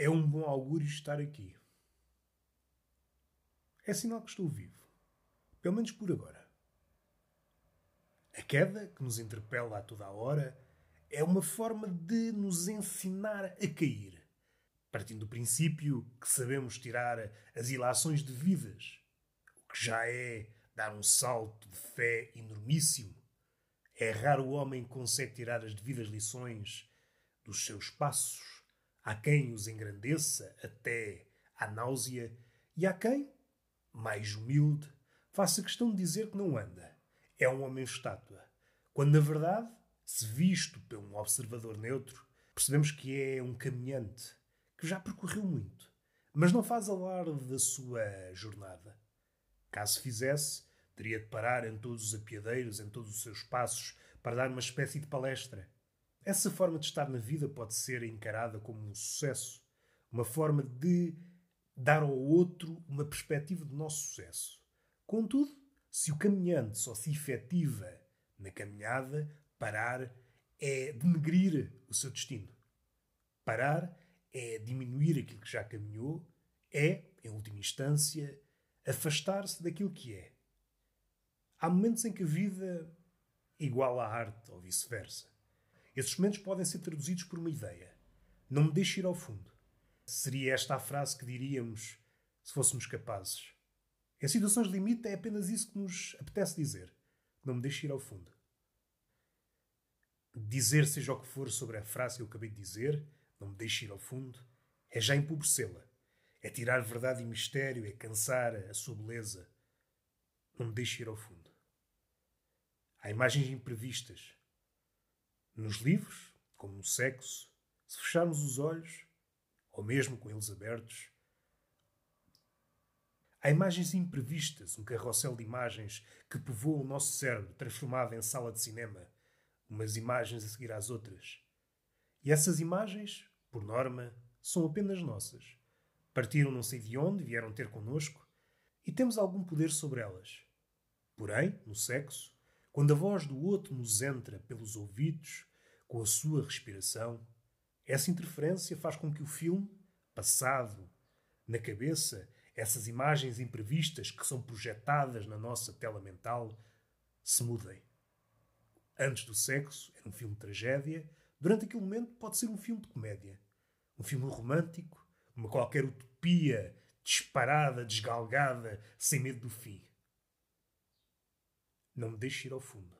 É um bom augúrio estar aqui. É sinal que estou vivo. Pelo menos por agora. A queda, que nos interpela a toda a hora, é uma forma de nos ensinar a cair, partindo do princípio que sabemos tirar as ilações devidas, o que já é dar um salto de fé enormíssimo. É raro o homem que consegue tirar as devidas lições dos seus passos. Há quem os engrandeça até à náusea, e há quem, mais humilde, faça questão de dizer que não anda. É um homem estátua. Quando, na verdade, se visto por um observador neutro, percebemos que é um caminhante que já percorreu muito, mas não faz alarde da sua jornada. Caso fizesse, teria de parar em todos os apiadeiros, em todos os seus passos, para dar uma espécie de palestra. Essa forma de estar na vida pode ser encarada como um sucesso, uma forma de dar ao outro uma perspectiva do nosso sucesso. Contudo, se o caminhante só se efetiva na caminhada, Parar é denegrir o seu destino. Parar é diminuir aquilo que já caminhou, é, em última instância, afastar-se daquilo que é. Há momentos em que a vida iguala a arte ou vice-versa. Esses momentos podem ser traduzidos por uma ideia. Não me deixe ir ao fundo. Seria esta a frase que diríamos se fôssemos capazes. Em situações de limite é apenas isso que nos apetece dizer. Não me deixe ir ao fundo dizer seja o que for sobre a frase que eu acabei de dizer, não me deixe ir ao fundo, é já empobrecê-la. É tirar verdade e mistério, é cansar a sua beleza. Não me deixe ir ao fundo. Há imagens imprevistas. Nos livros, como no sexo, se fecharmos os olhos, ou mesmo com eles abertos, há imagens imprevistas, um carrossel de imagens que povoa o nosso cérebro, transformado em sala de cinema umas imagens a seguir às outras. E essas imagens, por norma, são apenas nossas. Partiram não sei de onde, vieram ter connosco, e temos algum poder sobre elas. Porém, no sexo, quando a voz do outro nos entra pelos ouvidos, com a sua respiração, essa interferência faz com que o filme, passado na cabeça, essas imagens imprevistas que são projetadas na nossa tela mental, se mudem. Antes do sexo era um filme de tragédia, durante aquele momento pode ser um filme de comédia. Um filme romântico, uma qualquer utopia disparada, desgalgada, sem medo do fim. Não me deixe ir ao fundo.